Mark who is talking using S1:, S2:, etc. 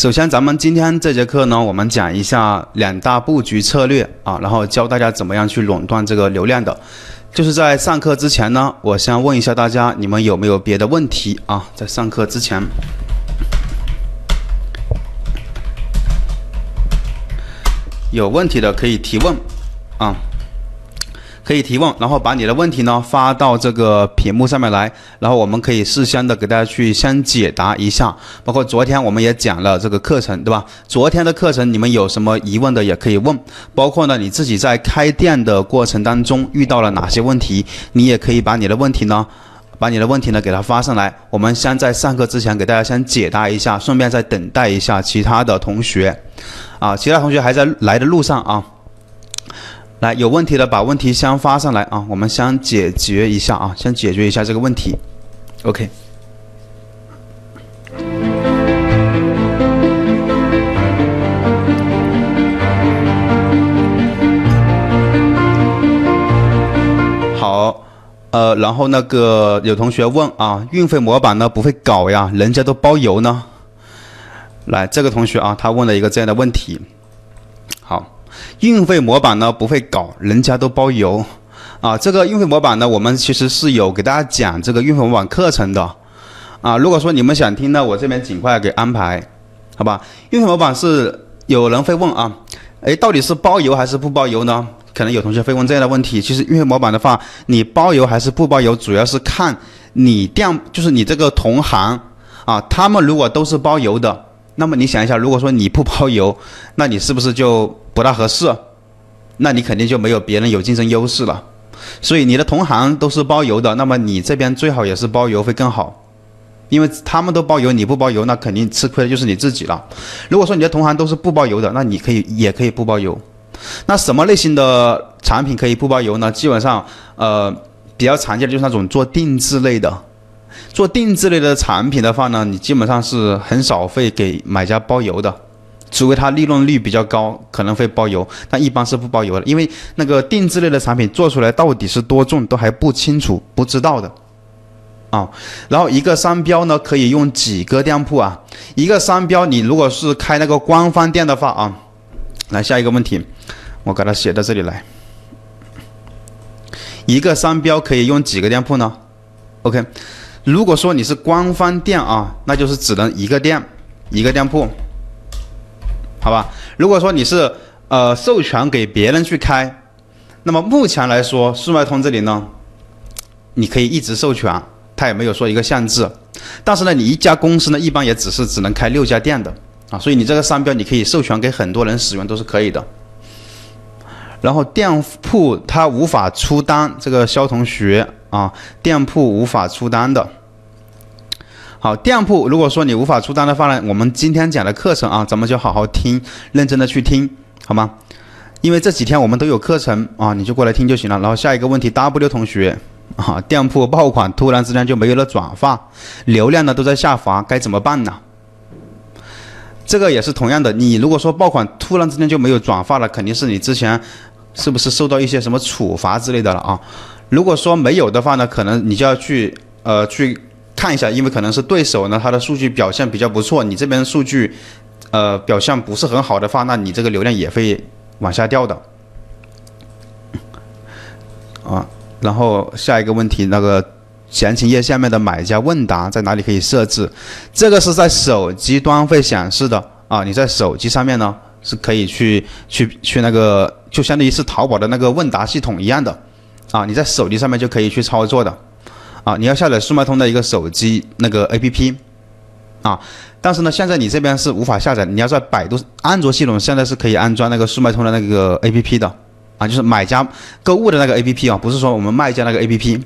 S1: 首先，咱们今天这节课呢，我们讲一下两大布局策略啊，然后教大家怎么样去垄断这个流量的。就是在上课之前呢，我先问一下大家，你们有没有别的问题啊？在上课之前，有问题的可以提问啊。可以提问，然后把你的问题呢发到这个屏幕上面来，然后我们可以事先的给大家去先解答一下。包括昨天我们也讲了这个课程，对吧？昨天的课程你们有什么疑问的也可以问，包括呢你自己在开店的过程当中遇到了哪些问题，你也可以把你的问题呢，把你的问题呢给他发上来。我们先在上课之前给大家先解答一下，顺便再等待一下其他的同学，啊，其他同学还在来的路上啊。来，有问题的把问题先发上来啊，我们先解决一下啊，先解决一下这个问题。OK。好，呃，然后那个有同学问啊，运费模板呢不会搞呀，人家都包邮呢。来，这个同学啊，他问了一个这样的问题。好。运费模板呢不会搞，人家都包邮，啊，这个运费模板呢，我们其实是有给大家讲这个运费模板课程的，啊，如果说你们想听呢，我这边尽快给安排，好吧？运费模板是有人会问啊，哎，到底是包邮还是不包邮呢？可能有同学会问这样的问题。其实运费模板的话，你包邮还是不包邮，主要是看你店，就是你这个同行啊，他们如果都是包邮的。那么你想一下，如果说你不包邮，那你是不是就不大合适？那你肯定就没有别人有竞争优势了。所以你的同行都是包邮的，那么你这边最好也是包邮会更好，因为他们都包邮，你不包邮，那肯定吃亏的就是你自己了。如果说你的同行都是不包邮的，那你可以也可以不包邮。那什么类型的产品可以不包邮呢？基本上，呃，比较常见的就是那种做定制类的。做定制类的产品的话呢，你基本上是很少会给买家包邮的，除非它利润率比较高，可能会包邮，但一般是不包邮的，因为那个定制类的产品做出来到底是多重都还不清楚，不知道的，啊，然后一个商标呢可以用几个店铺啊？一个商标你如果是开那个官方店的话啊，来下一个问题，我给它写到这里来，一个商标可以用几个店铺呢？OK。如果说你是官方店啊，那就是只能一个店，一个店铺，好吧？如果说你是呃授权给别人去开，那么目前来说，速卖通这里呢，你可以一直授权，它也没有说一个限制。但是呢，你一家公司呢，一般也只是只能开六家店的啊，所以你这个商标你可以授权给很多人使用都是可以的。然后店铺它无法出单，这个肖同学。啊，店铺无法出单的。好，店铺如果说你无法出单的话呢，我们今天讲的课程啊，咱们就好好听，认真的去听，好吗？因为这几天我们都有课程啊，你就过来听就行了。然后下一个问题，W 同学啊，店铺爆款突然之间就没有了转发，流量呢都在下滑，该怎么办呢？这个也是同样的，你如果说爆款突然之间就没有转发了，肯定是你之前是不是受到一些什么处罚之类的了啊？如果说没有的话呢，可能你就要去呃去看一下，因为可能是对手呢，他的数据表现比较不错，你这边数据呃表现不是很好的话，那你这个流量也会往下掉的。啊，然后下一个问题，那个详情页下面的买家问答在哪里可以设置？这个是在手机端会显示的啊，你在手机上面呢是可以去去去那个，就相当于是淘宝的那个问答系统一样的。啊，你在手机上面就可以去操作的，啊，你要下载速卖通的一个手机那个 APP，啊，但是呢，现在你这边是无法下载，你要在百度安卓系统现在是可以安装那个速卖通的那个 APP 的，啊，就是买家购物的那个 APP 啊，不是说我们卖家那个 APP。